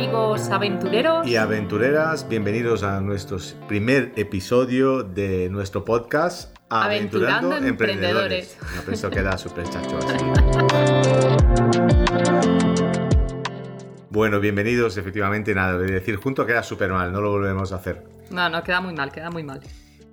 amigos aventureros. Y aventureras, bienvenidos a nuestro primer episodio de nuestro podcast Aventurando, Emprendedores. No pienso que da súper chacho. Bueno, bienvenidos, efectivamente, nada, de decir junto queda súper mal, no lo volvemos a hacer. No, no, queda muy mal, queda muy mal.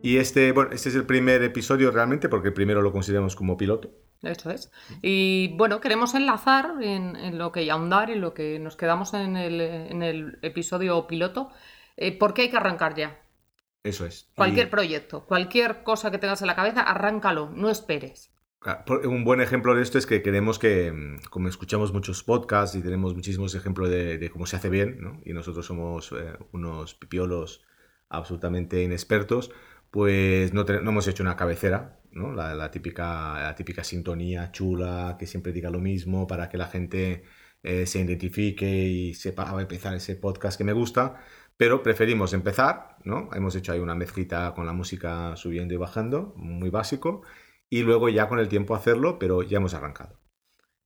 Y este, bueno, este es el primer episodio realmente, porque el primero lo consideramos como piloto. Esto es. Y bueno, queremos enlazar en, lo que y ahondar en lo que nos quedamos en el, episodio piloto. Eh, ¿Por qué hay que arrancar ya? Eso es. Cualquier proyecto, cualquier cosa que tengas en la cabeza, arráncalo, no esperes. Un buen ejemplo de esto es que queremos que, mm, como escuchamos muchos podcasts y tenemos muchísimos ejemplos de, cómo se hace bien, ¿no? y nosotros somos eh, unos pipiolos absolutamente inexpertos, pues no, no, hemos hecho una cabecera, ¿no? La, típica, la típica sintonía chula que siempre diga lo mismo para que la gente eh, se identifique y sepa, a empezar ese podcast que me gusta, pero preferimos empezar, ¿no? Hemos hecho ahí una mezclita con la música subiendo y bajando, muy básico, y luego ya con el tiempo hacerlo, pero ya hemos arrancado.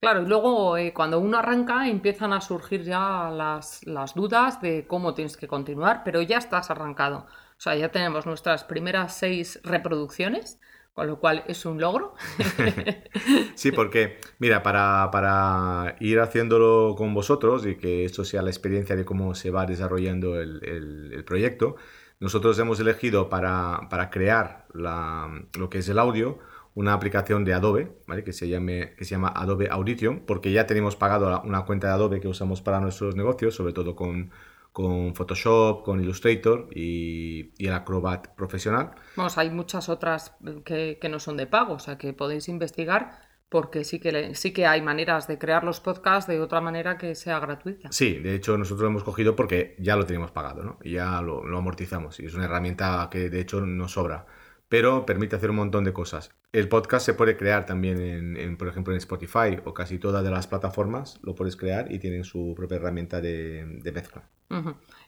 Claro, y luego eh, cuando uno arranca empiezan a surgir ya las, las dudas de cómo tienes que continuar, pero ya estás arrancado. O sea, ya tenemos nuestras primeras seis reproducciones, con lo cual es un logro. sí, porque, mira, para, ir haciéndolo con vosotros y que esto sea la experiencia de cómo se va desarrollando el, proyecto, nosotros hemos elegido para, crear lo que es el audio una aplicación de Adobe, ¿vale? que, se llame, que se llama Adobe Audition, porque ya tenemos pagado una cuenta de Adobe que usamos para nuestros negocios, sobre todo con con Photoshop, con Illustrator y, el Acrobat profesional. Vamos, hay muchas otras que, no son de pago, o sea que podéis investigar porque sí que, sí que hay maneras de crear los podcasts de otra manera que sea gratuita. Sí, de hecho nosotros lo hemos cogido porque ya lo teníamos pagado, ¿no? Y ya lo, lo amortizamos y es una herramienta que de hecho nos sobra pero permite hacer un montón de cosas. El podcast se puede crear también, en, por ejemplo, en Spotify o casi todas de las plataformas, lo puedes crear y tienen su propia herramienta de, mezcla.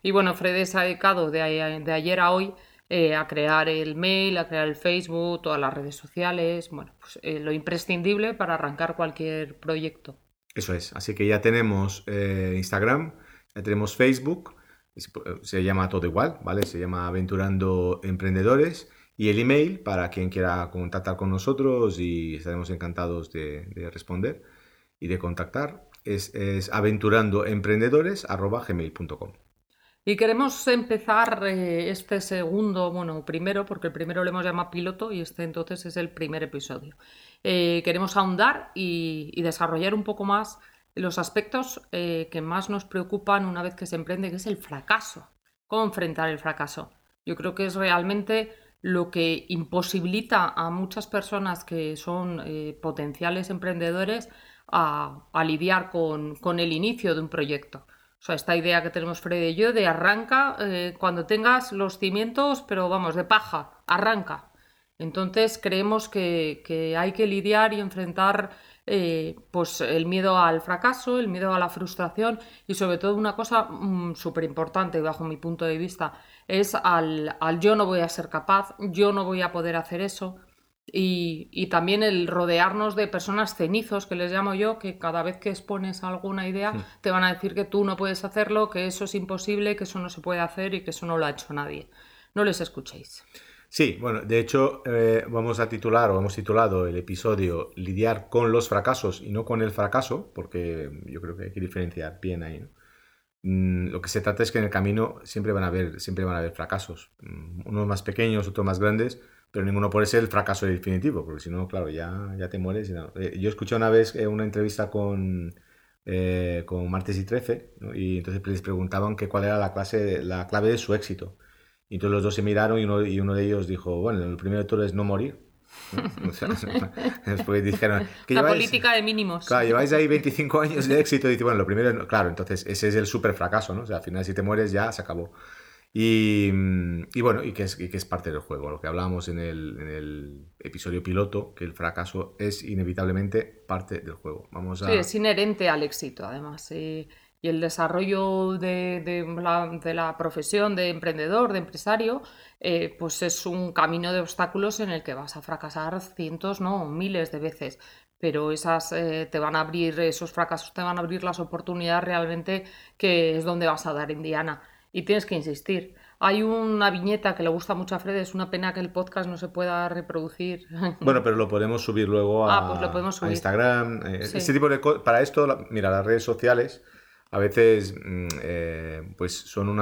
Y bueno, Fred se ha dedicado de, ayer a hoy eh, a crear el mail, a crear el Facebook, todas las redes sociales, bueno, pues eh, lo imprescindible para arrancar cualquier proyecto. Eso es, así que ya tenemos eh, Instagram, ya tenemos Facebook, se llama todo igual, ¿vale? Se llama Aventurando Emprendedores y el email para quien quiera contactar con nosotros y estaremos encantados de, responder y de contactar es, es aventurandoemprendedores.gmail.com y queremos empezar eh, este segundo, bueno, primero, porque el primero lo hemos llamado piloto y este entonces es el primer episodio. Eh, queremos ahondar y, desarrollar un poco más los aspectos eh, que más nos preocupan una vez que se emprende, que es el fracaso. ¿Cómo enfrentar el fracaso? Yo creo que es realmente lo que imposibilita a muchas personas que son eh, potenciales emprendedores a, lidiar con, el inicio de un proyecto. O sea, esta idea que tenemos Fred y yo de arranca eh, cuando tengas los cimientos, pero vamos, de paja, arranca. Entonces creemos que, hay que lidiar y enfrentar eh, pues el miedo al fracaso, el miedo a la frustración y sobre todo una cosa mm, súper importante bajo mi punto de vista, es al, yo no voy a ser capaz, yo no voy a poder hacer eso. Y, también el rodearnos de personas cenizos, que les llamo yo, que cada vez que expones alguna idea hmm. te van a decir que tú no puedes hacerlo, que eso es imposible, que eso no se puede hacer y que eso no lo ha hecho nadie. No les escuchéis. Sí, bueno, de hecho eh, vamos a titular o hemos titulado el episodio Lidiar con los fracasos y no con el fracaso, porque yo creo que hay que diferenciar bien ahí. ¿no? Mm, lo que se trata es que en el camino siempre van a haber, siempre van a haber fracasos, mm, unos más pequeños, otros más grandes, pero ninguno puede ser el fracaso definitivo, porque si no, claro, ya, ya te mueres. Eh, yo escuché una vez eh, una entrevista con, eh, con Martes y Trece, y entonces les preguntaban que cuál era la, clase, la clave de su éxito. Y entonces los dos se miraron y uno, de ellos dijo, bueno, el primero de todo es no morir. dijeron la política de mínimos. Claro, lleváis ahí 25 años de éxito y bueno, lo primero, claro, entonces ese es el súper fracaso, ¿no? O sea, al final si te mueres ya se acabó. Y, y bueno, y que, es, que es parte del juego, lo que hablábamos en el, en el, episodio piloto, que el fracaso es inevitablemente parte del juego. Vamos a... Sí, es inherente al éxito, además. y el desarrollo de, de, la, de, la, profesión de emprendedor, de empresario, eh, pues es un camino de obstáculos en el que vas a fracasar cientos, no, miles de veces. pero esas eh, te van a abrir, esos fracasos te van a abrir las oportunidades realmente que es donde vas a dar en Diana. Y tienes que insistir. Hay una viñeta que le gusta mucho a Fred, es una pena que el podcast no se pueda reproducir. Bueno, pero lo podemos subir luego a, Ah, pues lo podemos subir. a Instagram. eh, Sí. Este tipo de. Para esto, la- mira, las redes sociales a veces mm, eh, pues son un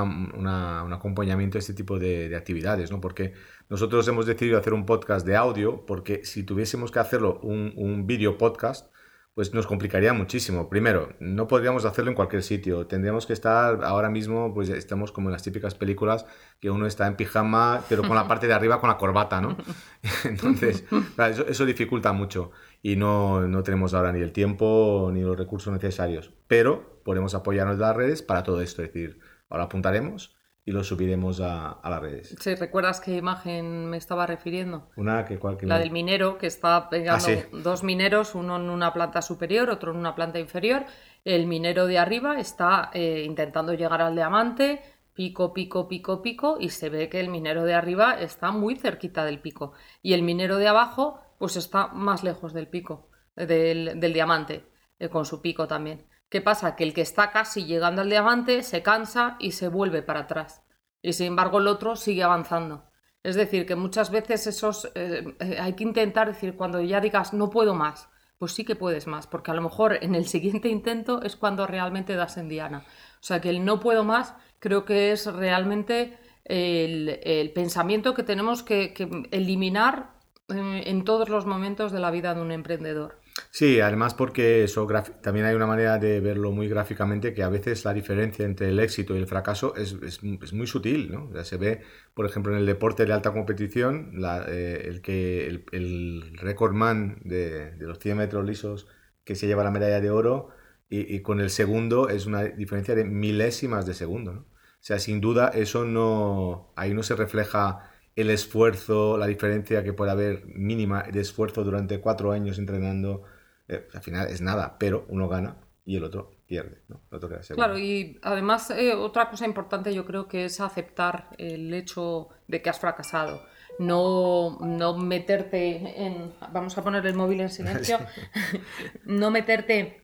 acompañamiento a este tipo de, de actividades, ¿no? Porque nosotros hemos decidido hacer un podcast de audio porque si tuviésemos que hacerlo un, un vídeo podcast, pues nos complicaría muchísimo. Primero, no podríamos hacerlo en cualquier sitio. Tendríamos que estar ahora mismo, pues estamos como en las típicas películas que uno está en pijama, pero con la parte de arriba con la corbata, ¿no? Entonces, eso, eso dificulta mucho y no, no tenemos ahora ni el tiempo ni los recursos necesarios. Pero podemos apoyarnos de las redes para todo esto. Es decir, ahora apuntaremos y lo subiremos a, a las redes. Sí, ¿Recuerdas qué imagen me estaba refiriendo? Una que cualquier... La del minero que está pegando Ah, sí. dos mineros, uno en una planta superior, otro en una planta inferior. El minero de arriba está eh, intentando llegar al diamante, pico, pico, pico, pico, y se ve que el minero de arriba está muy cerquita del pico. Y el minero de abajo, pues está más lejos del pico, del, del diamante, eh, con su pico también. ¿Qué pasa? Que el que está casi llegando al diamante se cansa y se vuelve para atrás. Y sin embargo el otro sigue avanzando. Es decir, que muchas veces esos eh, eh, hay que intentar decir cuando ya digas no puedo más, pues sí que puedes más, porque a lo mejor en el siguiente intento es cuando realmente das en diana. O sea que el no puedo más creo que es realmente el, pensamiento que tenemos que, que eliminar eh, en todos los momentos de la vida de un emprendedor. Sí, además porque eso también hay una manera de verlo muy gráficamente que a veces la diferencia entre el éxito y el fracaso es, es- muy sutil, ¿no? Se ve, por ejemplo, en el deporte de alta competición, la- eh, el que el, el récord man de, de los 100 metros lisos que se lleva la medalla de oro y, y con el segundo es una diferencia de milésimas de segundo, ¿no? O sea, sin duda eso no, ahí no se refleja el esfuerzo, la diferencia que puede haber mínima de esfuerzo durante cuatro años entrenando, eh, al final es nada, pero uno gana y el otro pierde, ¿no? El otro queda segundo. Claro, y además eh, otra cosa importante yo creo que es aceptar el hecho de que has fracasado. No, no meterte en... Vamos a poner el móvil en silencio. no meterte...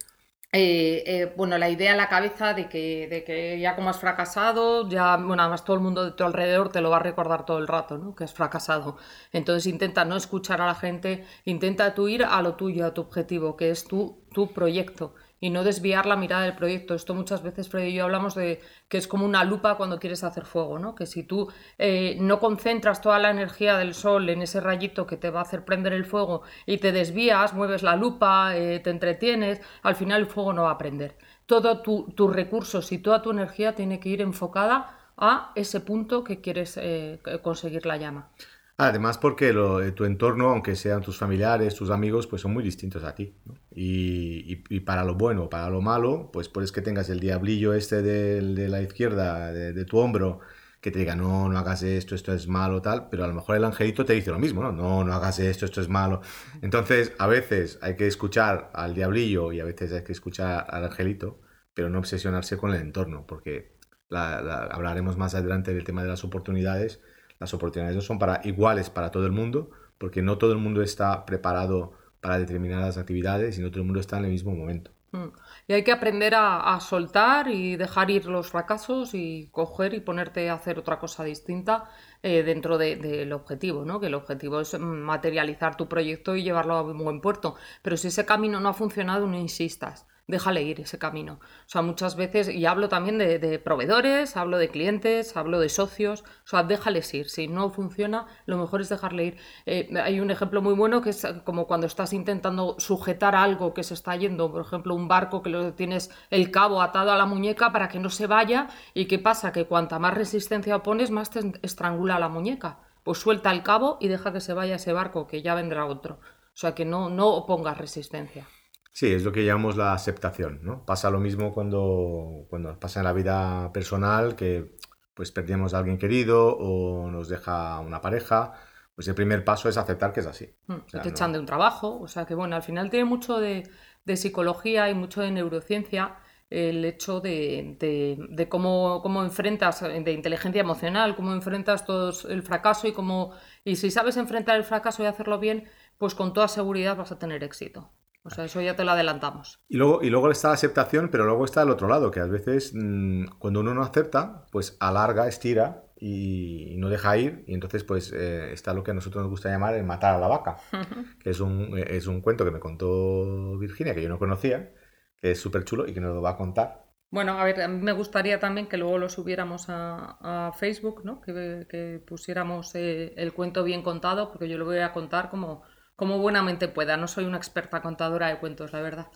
eh, eh, bueno, la idea en la cabeza de que, de que ya como has fracasado, ya, bueno, además todo el mundo de tu alrededor te lo va a recordar todo el rato, ¿no? Que has fracasado. Entonces intenta no escuchar a la gente, intenta tú ir a lo tuyo, a tu objetivo, que es tu, tu proyecto y no desviar la mirada del proyecto. Esto muchas veces Fred y yo hablamos de que es como una lupa cuando quieres hacer fuego, ¿no? Que si tú eh, no concentras toda la energía del sol en ese rayito que te va a hacer prender el fuego y te desvías, mueves la lupa, eh, te entretienes, al final el fuego no va a prender. Todos tu, tus recursos y toda tu energía tiene que ir enfocada a ese punto que quieres eh, conseguir la llama. Además porque tu entorno, aunque sean tus familiares, tus amigos, pues son muy distintos a ti. Y, para lo bueno o para lo malo, pues puedes que tengas el diablillo este de, la izquierda, de, tu hombro, que te diga, no, no hagas esto, esto es malo, tal, pero a lo mejor el angelito te dice lo mismo, ¿no? No, no hagas esto, esto es malo. Entonces, a veces hay que escuchar al diablillo y a veces hay que escuchar al angelito, pero no obsesionarse con el entorno, porque la- hablaremos más adelante del tema de las oportunidades. Las oportunidades no son para iguales para todo el mundo, porque no todo el mundo está preparado para determinadas actividades y no todo el mundo está en el mismo momento. Mm. Y hay que aprender a, soltar y dejar ir los fracasos y coger y ponerte a hacer otra cosa distinta eh, dentro de- del objetivo, ¿no? Que el objetivo es mm, materializar tu proyecto y llevarlo a un buen puerto. Pero si ese camino no ha funcionado, no insistas. Déjale ir ese camino. O sea, muchas veces, y hablo también de, proveedores, hablo de clientes, hablo de socios, o sea, déjales ir. Si no funciona, lo mejor es dejarle ir. Eh, hay un ejemplo muy bueno que es como cuando estás intentando sujetar algo que se está yendo, por ejemplo, un barco que lo tienes el cabo atado a la muñeca para que no se vaya, y qué pasa, que cuanta más resistencia opones, más te estrangula la muñeca. Pues suelta el cabo y deja que se vaya ese barco, que ya vendrá otro. O sea, que no, no opongas resistencia. Sí, es lo que llamamos la aceptación, ¿no? Pasa lo mismo cuando, cuando pasa en la vida personal, que pues perdemos a alguien querido o nos deja una pareja, pues el primer paso es aceptar que es así. Mm, O sea, te no- echan de un trabajo, o sea que bueno, al final tiene mucho de, de psicología y mucho de neurociencia el hecho de, de- de cómo, cómo enfrentas, de inteligencia emocional, cómo enfrentas todo el fracaso y cómo, y si sabes enfrentar el fracaso y hacerlo bien, pues con toda seguridad vas a tener éxito. O sea, eso ya te lo adelantamos. Y luego, y luego está la aceptación, pero luego está el otro lado, que a veces mm, cuando uno no acepta, pues alarga, estira y, no deja ir. Y entonces, pues eh, está lo que a nosotros nos gusta llamar el matar a la vaca, que es un, es un cuento que me contó Virginia, que yo no conocía, que es súper chulo y que nos lo va a contar. Bueno, a ver, a mí me gustaría también que luego lo subiéramos a, Facebook, ¿no? Que, pusiéramos eh, el cuento bien contado, porque yo lo voy a contar como, como buenamente pueda. No soy una experta contadora de cuentos, la verdad.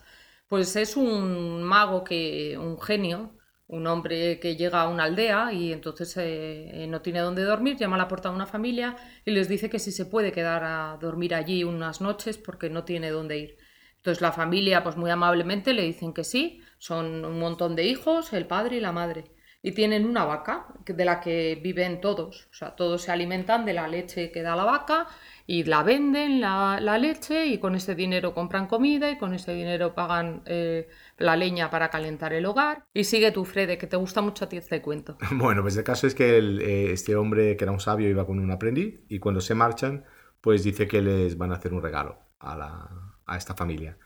Pues es un mago que, un genio, un hombre que llega a una aldea y entonces eh, no tiene dónde dormir, llama a la puerta de una familia y les dice que si se puede quedar a dormir allí unas noches porque no tiene dónde ir. Entonces la familia, pues muy amablemente le dicen que sí, son un montón de hijos, el padre y la madre. Y tienen una vaca de la que viven todos. O sea, todos se alimentan de la leche que da la vaca y la venden la, leche y con ese dinero compran comida y con ese dinero pagan eh, la leña para calentar el hogar. Y sigue tu Frede, que te gusta mucho a ti este cuento. Bueno, pues el caso es que eh, este hombre que era un sabio iba con un aprendiz y cuando se marchan, pues dice que les van a hacer un regalo a, la, a esta familia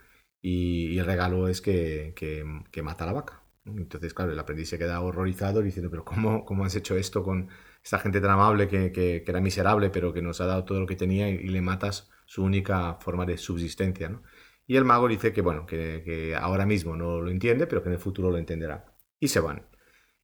y, el regalo es que, que, mata a la vaca. Entonces, claro, el aprendiz se queda horrorizado diciendo, pero ¿cómo, cómo has hecho esto con esta gente tan amable que, que, era miserable, pero que nos ha dado todo lo que tenía y, le matas su única forma de subsistencia? ¿no? Y el mago dice que, bueno, que, ahora mismo no lo entiende, pero que en el futuro lo entenderá. Y se van.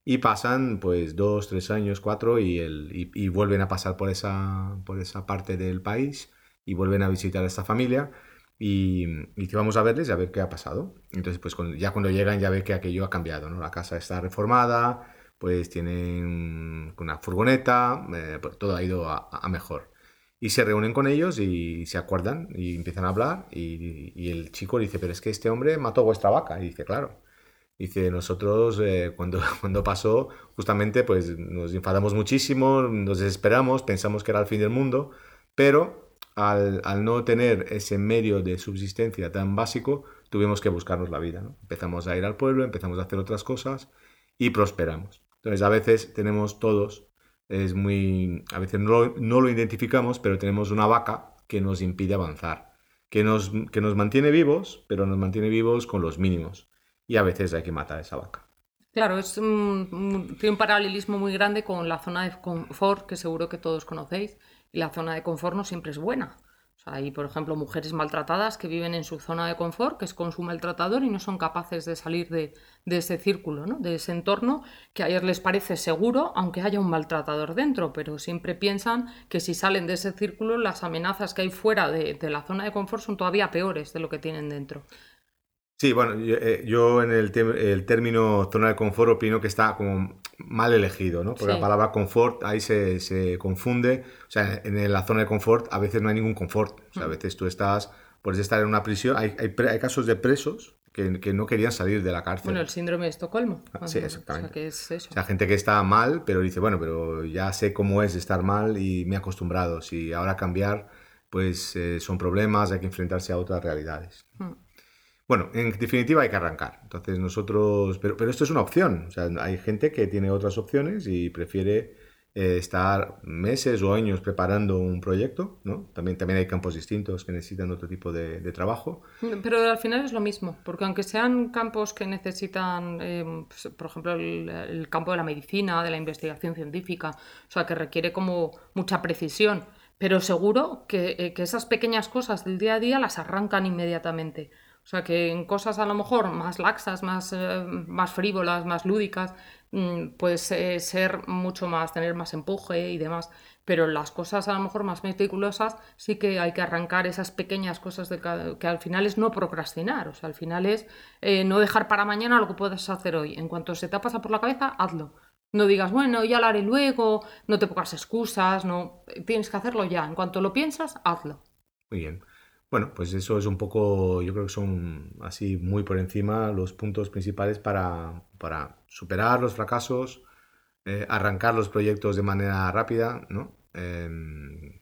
Y pasan pues dos, tres años, cuatro y, el, y, vuelven a pasar por esa, por esa parte del país y vuelven a visitar a esta familia y, que vamos a verles y a ver qué ha pasado. Entonces, pues ya cuando llegan ya ve que aquello ha cambiado, ¿no? La casa está reformada, pues tienen una furgoneta, eh, pues todo ha ido a, mejor. Y se reúnen con ellos y se acuerdan y empiezan a hablar y, el chico dice, pero es que este hombre mató vuestra vaca. Y dice, claro. Dice, nosotros eh, cuando, cuando pasó, justamente pues nos enfadamos muchísimo, nos desesperamos, pensamos que era el fin del mundo, pero al, no tener ese medio de subsistencia tan básico, tuvimos que buscarnos la vida. Empezamos a ir al pueblo, empezamos a hacer otras cosas y prosperamos. Entonces, a veces tenemos todos, es muy, a veces no, lo identificamos, pero tenemos una vaca que nos impide avanzar, que nos, que nos mantiene vivos, pero nos mantiene vivos con los mínimos. Y a veces hay que matar a esa vaca. Claro, es tiene un paralelismo muy grande con la zona de confort que seguro que todos conocéis y la zona de confort no siempre es buena. O hay, por ejemplo, mujeres maltratadas que viven en su zona de confort, que es con su maltratador, y no son capaces de salir de, ese círculo, ¿no? de ese entorno que a ellos les parece seguro, aunque haya un maltratador dentro, pero siempre piensan que si salen de ese círculo, las amenazas que hay fuera de, de la zona de confort son todavía peores de lo que tienen dentro. Sí, bueno, yo, eh, en el, el, término zona de confort opino que está como mal elegido, ¿no? Porque la palabra confort ahí se, se, confunde. O sea, en la zona de confort a veces no hay ningún confort. O sea, a mm. veces tú estás, puedes estar en una prisión. Hay, hay, hay casos de presos que, que, no querían salir de la cárcel. Bueno, el síndrome de Estocolmo. Ah, sí, exactamente. O sea, que es eso. O sea, gente que está mal, pero dice, bueno, pero ya sé cómo es estar mal y me he acostumbrado. Si ahora cambiar, pues eh, son problemas, hay que enfrentarse a otras realidades. Mm. Bueno, en definitiva hay que arrancar. Entonces nosotros, pero, pero esto es una opción. O sea, hay gente que tiene otras opciones y prefiere eh, estar meses o años preparando un proyecto, ¿no? También, también hay campos distintos que necesitan otro tipo de, trabajo. Pero al final es lo mismo, porque aunque sean campos que necesitan, em, pues, por ejemplo, el, campo de la medicina, de la investigación científica, o sea, que requiere como mucha precisión, pero seguro que, eh, que esas pequeñas cosas del día a día las arrancan inmediatamente. O sea, que en cosas a lo mejor más laxas, más, eh, más frívolas, más lúdicas, puede ser mucho más, tener más empuje y demás. Pero las cosas a lo mejor más meticulosas sí que hay que arrancar esas pequeñas cosas de que al final es no procrastinar. O sea, al final es eh, no dejar para mañana lo que puedas hacer hoy. En cuanto se te pasa por la cabeza, hazlo. No digas, bueno, ya lo haré luego, no te pongas excusas, no. Tienes que hacerlo ya. En cuanto lo piensas, hazlo. Muy bien. Bueno, pues eso es un poco, yo creo que son así muy por encima los puntos principales para, superar los fracasos, eh, arrancar los proyectos de manera rápida, ¿no? Em,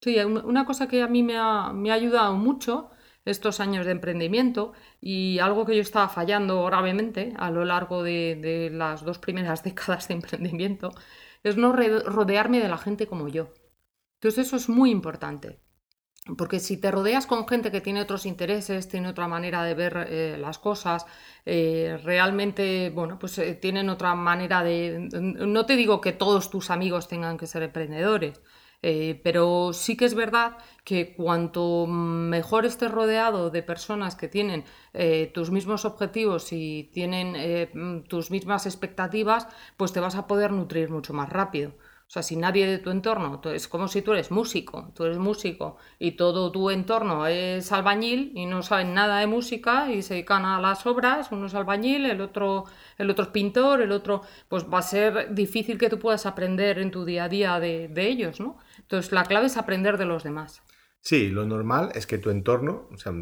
sí, una cosa que a mí me ha, me ha ayudado mucho estos años de emprendimiento y algo que yo estaba fallando gravemente a lo largo de, de las dos primeras décadas de emprendimiento es no rodearme de la gente como yo. Entonces eso es muy importante. Porque si te rodeas con gente que tiene otros intereses, tiene otra manera de ver eh, las cosas, eh, realmente, bueno, pues eh, tienen otra manera de... No te digo que todos tus amigos tengan que ser emprendedores, pero sí que es verdad que cuanto mejor estés rodeado de personas que tienen tus mismos objetivos y tienen tus mismas expectativas, pues te vas a poder nutrir mucho más rápido. O sea, si nadie de tu entorno, es como si tú eres músico, tú eres músico y todo tu entorno es albañil y no saben nada de música y se dedican a las obras, uno es albañil, el otro, el otro es pintor, el otro, pues va a ser difícil que tú puedas aprender en tu día a día de, ellos, ¿no? Entonces la clave es aprender de los demás. Sí, lo normal es que tu entorno, o sea,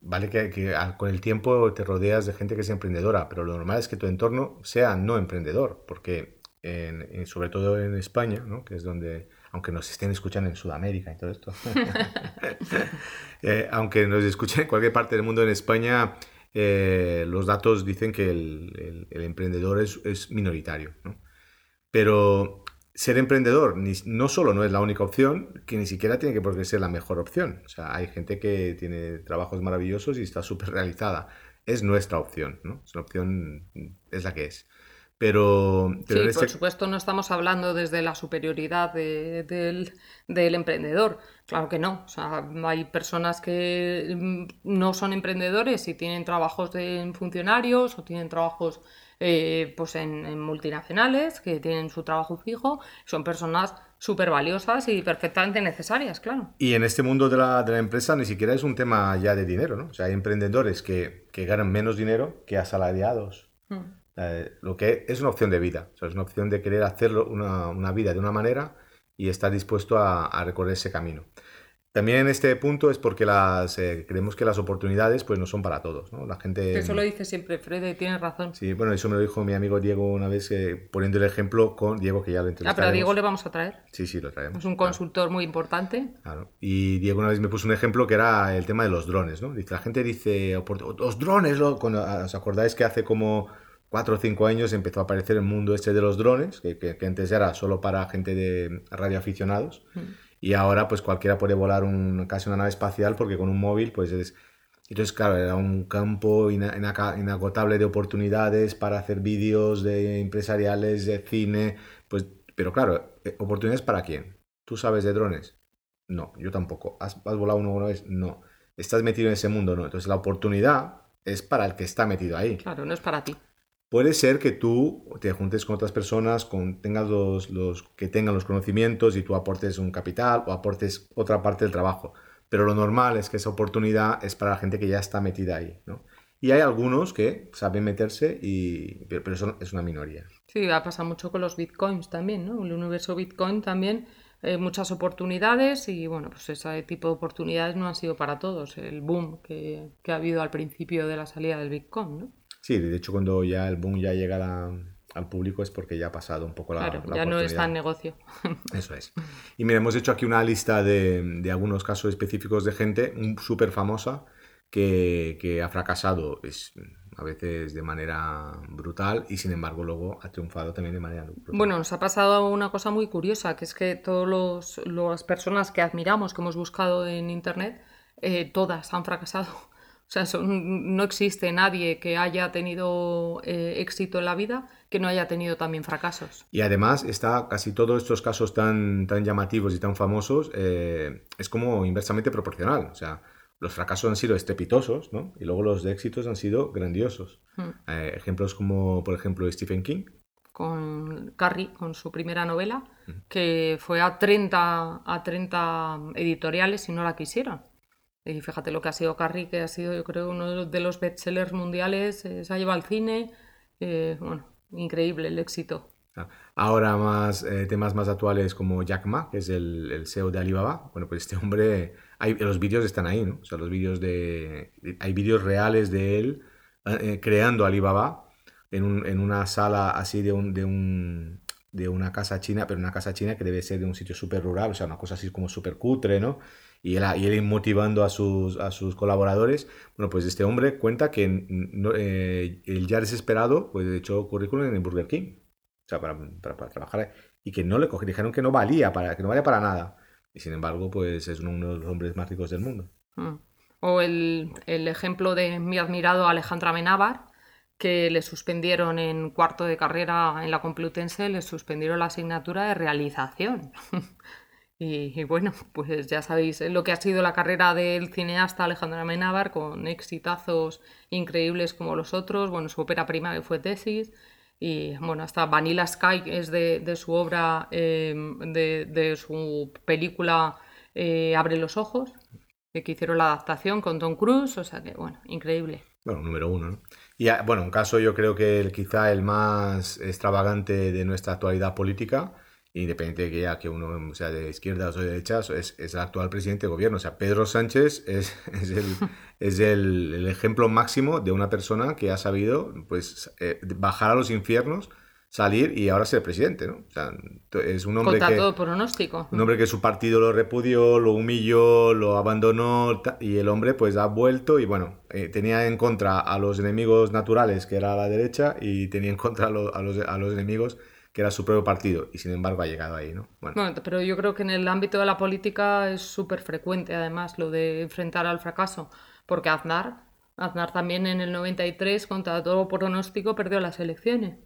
vale que, que, con el tiempo te rodeas de gente que es emprendedora, pero lo normal es que tu entorno sea no emprendedor, porque sobre todo en España, ¿no? que es donde, aunque nos estén escuchando en Sudamérica y todo esto, eh, aunque nos escuchen en cualquier parte del mundo en España, eh, los datos dicen que el, el, emprendedor es, es minoritario. ¿no? Pero ser emprendedor ni, no solo no es la única opción, que ni siquiera tiene que ser la mejor opción. O sea, hay gente que tiene trabajos maravillosos y está súper realizada. Es nuestra opción, ¿no? Es una opción, es la que es. Pero, sí, por supuesto no estamos hablando desde la superioridad del, emprendedor. Claro que no. O sea, hay personas que mm, no son emprendedores y tienen trabajos de funcionarios o tienen trabajos eh, pues en, multinacionales que tienen su trabajo fijo. Son personas súper valiosas y perfectamente necesarias, claro. Y en este mundo de la, de la, empresa ni siquiera es un tema ya de dinero, ¿no? O sea, hay emprendedores que, que ganan menos dinero que asalariados. Mm. Eh, lo que es una opción de vida, es una opción de querer hacerlo una, vida de una manera y estar dispuesto a, recorrer ese camino. También en este punto es porque las, eh, creemos que las oportunidades pues no son para todos. ¿no? La gente... Eso lo dice siempre Fred, tienes razón. Sí, bueno, eso me lo dijo mi amigo Diego una vez eh, poniendo el ejemplo con Diego, que ya lo entrevistamos. Ah, pero a Diego le vamos a traer. Sí, sí, lo traemos. Es un consultor muy importante. Claro. Y Diego una vez me puso un ejemplo que era el tema de los drones. ¿no? Dice, la gente dice, los drones, ¿os acordáis que hace como cuatro o cinco años empezó a aparecer el mundo este de los drones, que, que, antes era solo para gente de radioaficionados. Mm. Y ahora pues cualquiera puede volar un, casi una nave espacial porque con un móvil pues es... Entonces, claro, era un campo inagotable de oportunidades para hacer vídeos de empresariales, de cine, pues, pero claro, eh, ¿oportunidades para quién? ¿Tú sabes de drones? No, yo tampoco. ¿Has, has volado uno una vez? No. ¿Estás metido en ese mundo? No. Entonces la oportunidad es para el que está metido ahí. Claro, no es para ti. Puede ser que tú te juntes con otras personas, con, tengas los, los, que tengan los conocimientos y tú aportes un capital o aportes otra parte del trabajo. Pero lo normal es que esa oportunidad es para la gente que ya está metida ahí. ¿no? Y hay algunos que saben meterse, y, pero, eso es una minoría. Sí, va a pasar mucho con los bitcoins también, ¿no? El universo bitcoin también, eh, muchas oportunidades y bueno, pues ese tipo de oportunidades no han sido para todos. El boom que, que ha habido al principio de la salida del bitcoin, ¿no? Sí, de hecho cuando ya el boom ya llega al público es porque ya ha pasado un poco la... Claro, ya no está en negocio. Eso es. Y mira, hemos hecho aquí una lista de, algunos casos específicos de gente súper famosa que, ha fracasado es, a veces de manera brutal y sin embargo luego ha triunfado también de manera brutal. Bueno, nos ha pasado una cosa muy curiosa, que es que todas las personas que admiramos, que hemos buscado en Internet, eh, todas han fracasado. O sea, no existe nadie que haya tenido eh, éxito en la vida que no haya tenido también fracasos. Y además está casi todos estos casos tan, tan llamativos y tan famosos, eh, es como inversamente proporcional. O sea, los fracasos han sido estrepitosos, ¿no? Y luego los de éxitos han sido grandiosos. Hmm. Eh, ejemplos como, por ejemplo, Stephen King. Con Carrie, con su primera novela, que fue a 30, a 30 editoriales y no la quisieron. Y fíjate lo que ha sido Carrie, que ha sido, yo creo, uno de los bestsellers mundiales, eh, se ha llevado al cine. Eh, bueno, increíble el éxito. Ah, ahora más eh, temas más actuales como Jack Ma, que es el, el, CEO de Alibaba. Bueno, pues este hombre, hay, los vídeos están ahí, ¿no? O sea, los vídeos de... Hay vídeos reales de él creando Alibaba en, un, en, una sala así de un, de un de una casa china, pero una casa china que debe ser de un sitio súper rural, o sea, una cosa así como súper cutre, ¿no? Y él, y él motivando a sus, a sus colaboradores. Bueno, pues este hombre cuenta que no, eh, él ya desesperado, pues echó currículum en Burger King, o sea, para, para, trabajar, y que no le cogieron, dijeron que no valía, para, que no valía para nada. Y sin embargo, pues es uno de los hombres más ricos del mundo. Mm. O el, el, ejemplo de mi admirado Alejandra Menábar, que le suspendieron en cuarto de carrera en la Complutense, le suspendieron la asignatura de realización. y, bueno, pues ya sabéis lo que ha sido la carrera del cineasta Alejandro Amenábar, con exitazos increíbles como los otros, bueno, su ópera prima que fue Tesis, y bueno, hasta Vanilla Sky es de, su obra, em, de, su película eh, Abre los Ojos, que hicieron la adaptación con Tom Cruise, o sea que bueno, increíble. Bueno, número uno, ¿no? Y ah, bueno, un caso yo creo que el, quizá el más extravagante de nuestra actualidad política, independiente de que ya que uno sea de izquierda o de derecha, es, es, el actual presidente de gobierno. O sea, Pedro Sánchez es, es, el, es el, el, ejemplo máximo de una persona que ha sabido pues, eh, bajar a los infiernos salir y ahora ser presidente, ¿no? O sea, es un hombre Contra que... todo pronóstico. Un hombre que su partido lo repudió, lo humilló, lo abandonó y el hombre pues ha vuelto y bueno, eh, tenía en contra a los enemigos naturales que era la derecha y tenía en contra a, los, a los enemigos que era su propio partido y sin embargo ha llegado ahí, ¿no? Bueno. pero yo creo que en el ámbito de la política es súper frecuente además lo de enfrentar al fracaso, porque Aznar, Aznar también en el 93 contra todo pronóstico perdió las elecciones.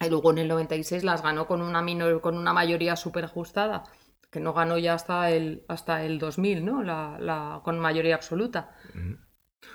Y luego en el 96 las ganó con una, minor, con una mayoría súper ajustada, que no ganó ya hasta el, hasta el 2000, ¿no? La, la con mayoría absoluta.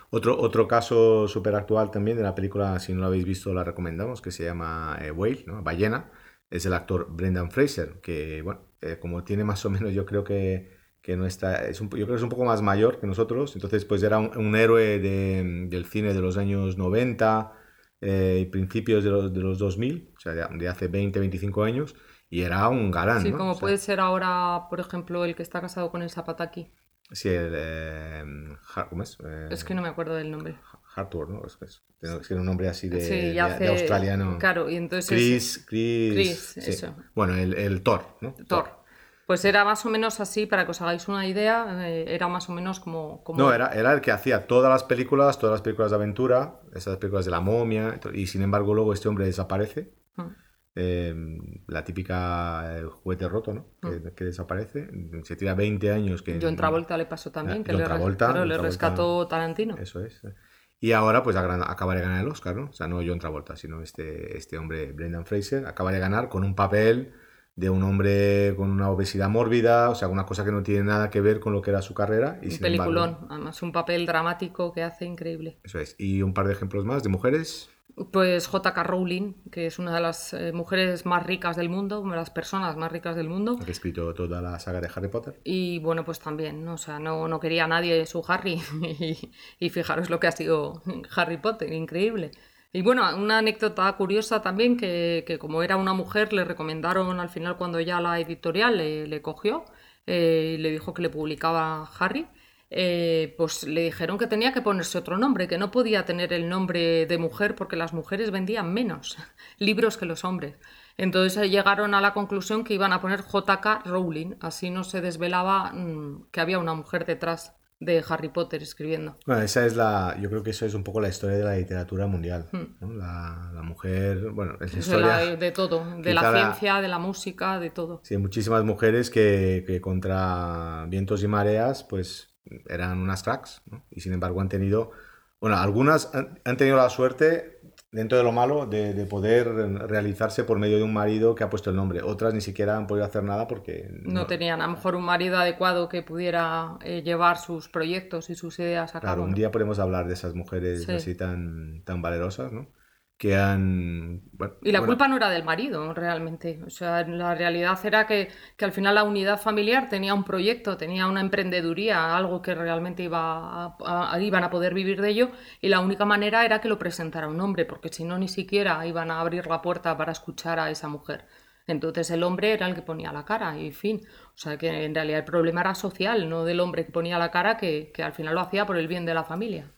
Otro, otro caso súper actual también de la película, si no lo habéis visto, la recomendamos, que se llama eh, Whale, ¿no? Ballena, es el actor Brendan Fraser, que, bueno, eh, como tiene más o menos, yo creo que, que no está, es un, yo creo que es un poco más mayor que nosotros, entonces pues era un, un héroe de, del cine de los años 90, eh, principios de los, de los 2000, o sea, de, hace 20, 25 años, y era un galán. Sí, ¿no? como puede ser ahora, por ejemplo, el que está casado con el Zapataki. Sí, el. Eh, ¿Cómo es? es que no me acuerdo del nombre. Hartward, ¿no? Es que, es, que un nombre así de, sí, de, hace, de, australiano. Claro, y entonces. Chris, Chris. Chris, sí. eso. Bueno, el, el Thor, ¿no? Thor. Thor. Pues era más o menos así, para que os hagáis una idea, eh, era más o menos como, como... No, era, era el que hacía todas las películas, todas las películas de aventura, esas películas de la momia, y sin embargo luego este hombre desaparece. Mm. Eh, la típica el juguete roto, ¿no? Mm. Que, que, desaparece. Se tira 20 años que... John Travolta le pasó también, ah, que le, Travolta, claro, le rescató Tarantino. Eso es. Y ahora pues acaba de ganar el Oscar, ¿no? O sea, no John Travolta, sino este, este hombre, Brendan Fraser, acaba de ganar con un papel de un hombre con una obesidad mórbida, o sea, una cosa que no tiene nada que ver con lo que era su carrera. Y un peliculón, además un papel dramático que hace increíble. Eso es. ¿Y un par de ejemplos más de mujeres? Pues J.K. Rowling, que es una de las eh, mujeres más ricas del mundo, una de las personas más ricas del mundo. Ha escrito toda la saga de Harry Potter. Y bueno, pues también, ¿no? o sea, no, no quería a nadie su Harry. y, y fijaros lo que ha sido Harry Potter, increíble. Y bueno, una anécdota curiosa también, que, que, como era una mujer, le recomendaron al final cuando ya la editorial le, le cogió, eh, le dijo que le publicaba Harry, eh, pues le dijeron que tenía que ponerse otro nombre, que no podía tener el nombre de mujer porque las mujeres vendían menos libros que los hombres. Entonces llegaron a la conclusión que iban a poner JK Rowling, así no se desvelaba mmm, que había una mujer detrás de Harry Potter escribiendo. Bueno, esa es la, yo creo que eso es un poco la historia de la literatura mundial. Hmm. ¿no? La, la, mujer, bueno, es historia... De, la, de todo, de la ciencia, la... de la música, de todo. Sí, muchísimas mujeres que, que, contra vientos y mareas, pues eran unas cracks, ¿no? Y sin embargo han tenido, bueno, algunas han, han tenido la suerte dentro de lo malo, de, de, poder realizarse por medio de un marido que ha puesto el nombre. Otras ni siquiera han podido hacer nada porque... No, no tenían a lo mejor un marido adecuado que pudiera eh, llevar sus proyectos y sus ideas a claro, cabo. un día podemos hablar de esas mujeres sí. así tan, tan valerosas, ¿no? Que han... Bueno, y la bueno. culpa no era del marido, realmente. O sea, la realidad era que, que, al final la unidad familiar tenía un proyecto, tenía una emprendeduría, algo que realmente iba a, a, iban a poder vivir de ello, y la única manera era que lo presentara un hombre, porque si no, ni siquiera iban a abrir la puerta para escuchar a esa mujer. Entonces el hombre era el que ponía la cara y fin. O sea que en realidad el problema era social, no del hombre que ponía la cara, que, que al final lo hacía por el bien de la familia.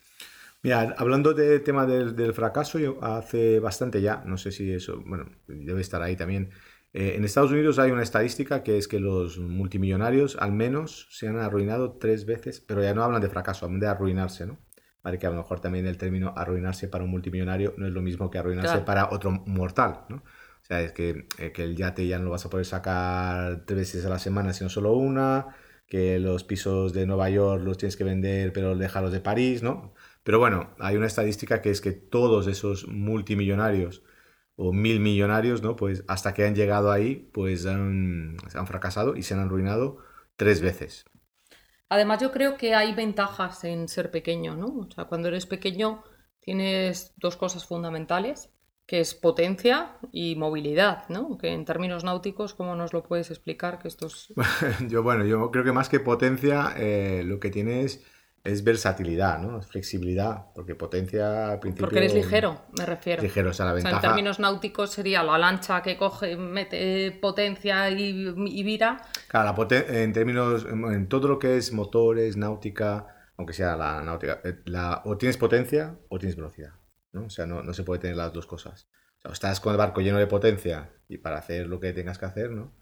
Mira, hablando del tema del, del, fracaso, yo hace bastante ya, no sé si eso, bueno, debe estar ahí también. Eh, en Estados Unidos hay una estadística que es que los multimillonarios al menos se han arruinado tres veces, pero ya no hablan de fracaso, hablan de arruinarse, ¿no? Vale, que a lo mejor también el término arruinarse para un multimillonario no es lo mismo que arruinarse claro. para otro mortal, ¿no? O sea, es que, eh, que el yate ya no lo vas a poder sacar tres veces a la semana, sino solo una que los pisos de Nueva York los tienes que vender, pero déjalos de París, ¿no? Pero bueno, hay una estadística que es que todos esos multimillonarios o mil millonarios, ¿no? Pues hasta que han llegado ahí, pues han, han fracasado y se han arruinado tres veces. Además, yo creo que hay ventajas en ser pequeño, ¿no? O sea, cuando eres pequeño tienes dos cosas fundamentales, que es potencia y movilidad, ¿no? Que en términos náuticos, ¿cómo nos lo puedes explicar? Que estos... yo, bueno, yo creo que más que potencia, eh, lo que tienes es versatilidad, ¿no? Es flexibilidad, porque potencia al principio... Porque eres ligero, me refiero. Ligero, o sea, la ventaja... en términos náuticos sería la lancha que coge, mete potencia y, vira. Claro, en términos, en todo lo que es motores, náutica, aunque sea la náutica, eh, la, o tienes potencia o tienes velocidad, ¿no? O sea, no, no se puede tener las dos cosas. O sea, estás con el barco lleno de potencia y para hacer lo que tengas que hacer, ¿no?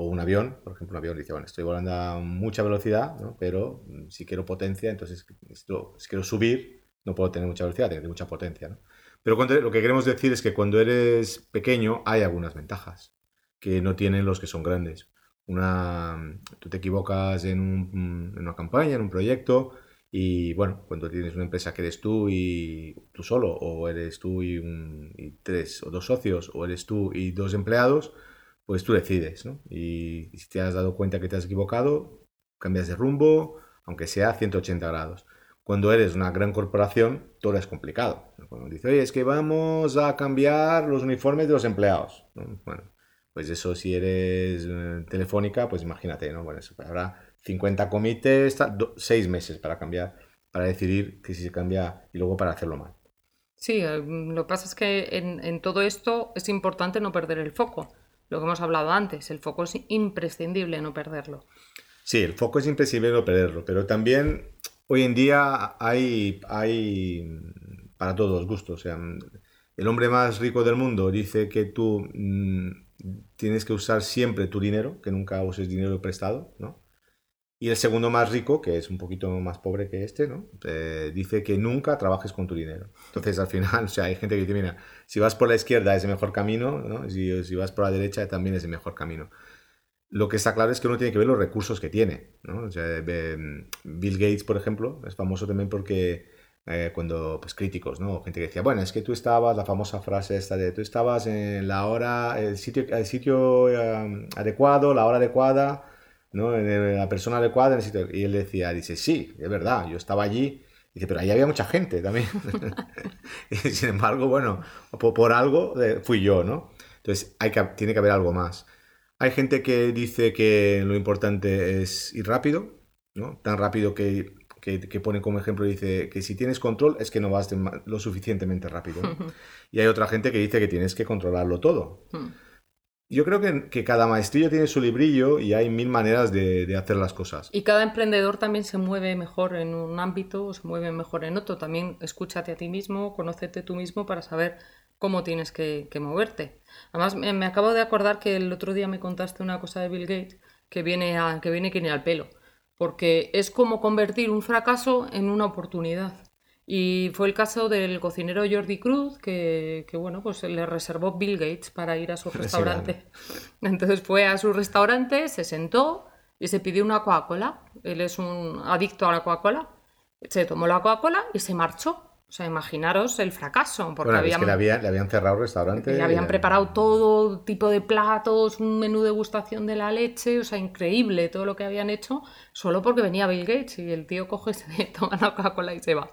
O un avión, por ejemplo, un avión dice, bueno, estoy volando a mucha velocidad, pero mm, si quiero potencia, entonces si quiero subir, no puedo tener mucha velocidad, tengo mucha potencia. ¿no? Pero lo que queremos decir es que cuando eres pequeño hay algunas ventajas que no tienen los que son grandes. Una, mm, tú te equivocas en, un, en una campaña, en un proyecto, y bueno, cuando tienes una empresa que eres tú y tú solo, o eres tú y tres o dos socios, o eres tú y dos empleados, pues tú decides, ¿no? Y, si te has dado cuenta que te has equivocado, cambias de rumbo, aunque sea 180 grados. Cuando eres una gran corporación, todo es complicado. Cuando dices, oye, es que vamos a cambiar los uniformes de los empleados. Bueno, pues eso si eres eh, telefónica, pues imagínate, ¿no? Bueno, eso, habrá 50 comités, 6 meses para cambiar, para decidir que si se cambia y luego para hacerlo mal. Sí, eh, lo que pasa es que en todo esto es importante no perder el foco lo que hemos hablado antes, el foco es imprescindible no perderlo. Sí, el foco es imprescindible no perderlo, pero también hoy en día hay, hay para todos los gustos. El hombre más rico del mundo dice que tú mm, tienes que usar siempre tu dinero, que nunca uses dinero prestado, ¿no? Y el segundo más rico, que es un poquito más pobre que este, ¿no? Eh, dice que nunca trabajes con tu dinero. Entonces, al final, o sea, hay gente que dice, mira, si vas por la izquierda es el mejor camino, ¿no? Si, si vas por la derecha también es el mejor camino. Lo que está claro es que uno tiene que ver los recursos que tiene, ¿no? O sea, Bill Gates, por ejemplo, es famoso también porque eh, cuando, pues críticos, ¿no? Gente que decía, bueno, es que tú estabas, la famosa frase esta de, tú estabas en la hora, el sitio, el sitio eh, adecuado, la hora adecuada, ¿no? En la persona adecuada en el sitio. Y él decía, dice, sí, es verdad, yo estaba allí. Dice, pero ahí había mucha gente también. y sin embargo, bueno, por, algo fui yo, ¿no? Entonces hay que, tiene que haber algo más. Hay gente que dice que lo importante es ir rápido, ¿no? Tan rápido que, que, que pone como ejemplo, dice que si tienes control es que no vas lo suficientemente rápido. y hay otra gente que dice que tienes que controlarlo todo. Yo creo que, cada maestrillo tiene su librillo y hay mil maneras de, hacer las cosas. Y cada emprendedor también se mueve mejor en un ámbito o se mueve mejor en otro. También escúchate a ti mismo, conócete tú mismo para saber cómo tienes que, moverte. Además, me, acabo de acordar que el otro día me contaste una cosa de Bill Gates que viene, a, que viene que al pelo. Porque es como convertir un fracaso en una oportunidad. Y fue el caso del cocinero Jordi Cruz, que, bueno, pues le reservó Bill Gates para ir a su restaurante. Entonces fue a su restaurante, se sentó y se pidió una Coca-Cola. Él es un adicto a la Coca-Cola. Se tomó la Coca-Cola y se marchó. O sea, imaginaros el fracaso. Porque habían, le, habían cerrado el restaurante. Le habían preparado todo tipo de platos, un menú de gustación de la leche, o sea, increíble todo lo que habían hecho, solo porque venía Bill Gates y el tío coge, se toma la Coca-Cola y se va.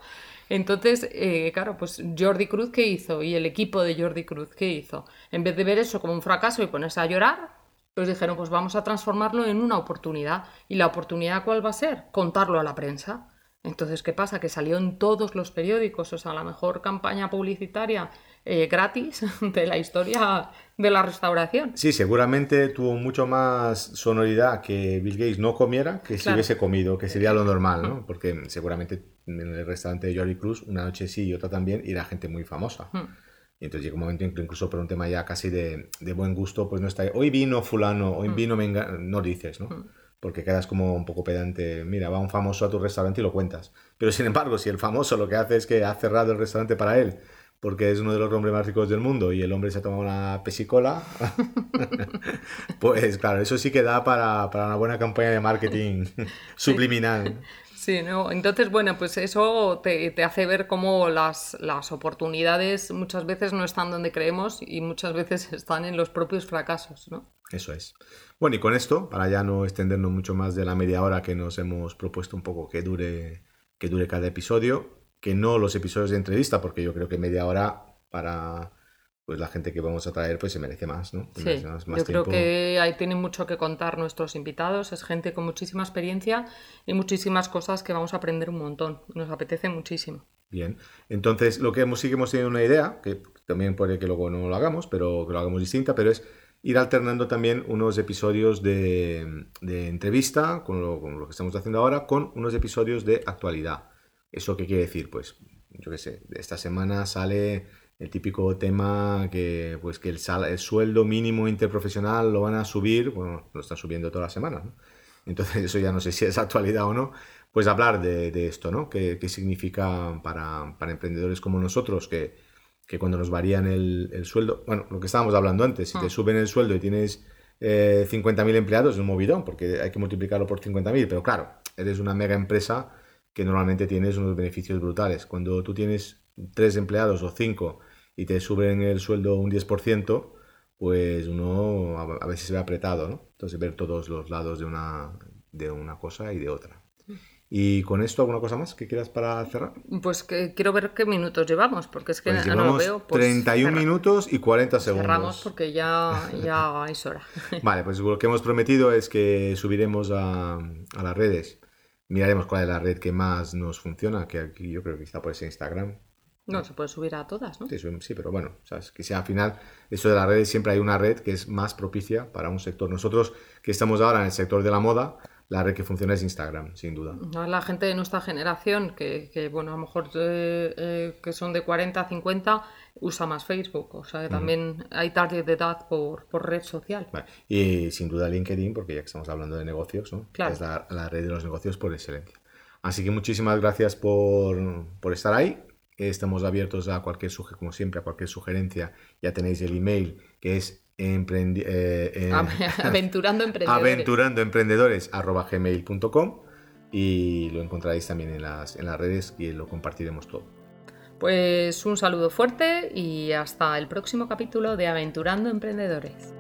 Entonces, eh, claro, pues Jordi Cruz, ¿qué hizo? Y el equipo de Jordi Cruz, ¿qué hizo? En vez de ver eso como un fracaso y ponerse a llorar, pues dijeron, pues vamos a transformarlo en una oportunidad. ¿Y la oportunidad cuál va a ser? Contarlo a la prensa. Entonces, ¿qué pasa? Que salió en todos los periódicos, o sea, la mejor campaña publicitaria eh, gratis de la historia de la restauración. Sí, seguramente tuvo mucho más sonoridad que Bill Gates no comiera que si hubiese comido, que sería lo normal, ¿no? Porque seguramente en el restaurante de Jordi Cruz, una noche sí y otra también, y era gente muy famosa. Y entonces llega un momento incluso por un tema ya casi de, de buen gusto, pues no está, hoy vino fulano, hoy vino venga, no dices, ¿no? Porque quedas como un poco pedante, mira, va un famoso a tu restaurante y lo cuentas. Pero sin embargo, si el famoso lo que hace es que ha cerrado el restaurante para él, porque es uno de los hombres más ricos del mundo y el hombre se ha tomado una pesicola, pues claro, eso sí que da para, para una buena campaña de marketing subliminal. Sí, ¿no? Entonces, bueno, pues eso te, te hace ver cómo las, las, oportunidades muchas veces no están donde creemos y muchas veces están en los propios fracasos, ¿no? Eso es. Bueno, y con esto, para ya no extendernos mucho más de la media hora que nos hemos propuesto un poco que dure, que dure cada episodio, que no los episodios de entrevista, porque yo creo que media hora para pues la gente que vamos a traer pues se merece más, ¿no? sí, yo creo que ahí tienen mucho que contar nuestros invitados, es gente con muchísima experiencia y muchísimas cosas que vamos a aprender un montón, nos apetece muchísimo. Bien, entonces lo que hemos, sí que hemos tenido una idea, que también puede que luego no lo hagamos, pero que lo hagamos distinta, pero es ir alternando también unos episodios de, entrevista, con lo, con lo, que estamos haciendo ahora, con unos episodios de actualidad. ¿Eso qué quiere decir? Pues, yo qué sé, esta semana sale el típico tema que, pues, que el, el, sueldo mínimo interprofesional lo van a subir, bueno, lo están subiendo todas las semanas, ¿no? Entonces eso ya no sé si es actualidad o no, pues hablar de, esto, ¿no? ¿Qué, significa para, emprendedores como nosotros que, cuando nos varían el, sueldo, bueno, lo que estábamos hablando antes, si te ah. suben el sueldo y tienes eh, 50.000 empleados es un movidón, porque hay que multiplicarlo por 50.000, pero claro, eres una mega empresa que normalmente tienes unos beneficios brutales. Cuando tú tienes tres empleados o cinco y te suben el sueldo un 10%, pues uno a veces se ve apretado, ¿no? Entonces ver todos los lados de una, de una cosa y de otra. Y con esto, ¿alguna cosa más que quieras para cerrar? Pues que quiero ver qué minutos llevamos, porque es que pues no lo veo. Pues 31 minutos y 40 segundos. Cerramos porque ya, ya es hora. vale, pues lo que hemos prometido es que subiremos a, a las redes. Miraremos cuál es la red que más nos funciona, que aquí yo creo que está por ese Instagram, no, se puede subir a todas, ¿no? Sí, pero bueno, ¿sabes? que sea al final, eso de las redes, siempre hay una red que es más propicia para un sector. Nosotros que estamos ahora en el sector de la moda, la red que funciona es Instagram, sin duda. La gente de nuestra generación, que, bueno, a lo mejor eh, eh, que son de 40 a 50, usa más Facebook. O sea, que también hay target de edad por, por red social. Y sin duda LinkedIn, porque ya que estamos hablando de negocios, ¿no? Claro. Es la, red de los negocios por excelencia. Así que muchísimas gracias por, por estar ahí. Estamos abiertos a cualquier sugerencia, como siempre, a cualquier sugerencia. Ya tenéis el email que es eh, aventurando emprendedores y lo encontraréis también en las, en las redes y lo compartiremos todo. Pues un saludo fuerte y hasta el próximo capítulo de Aventurando Emprendedores.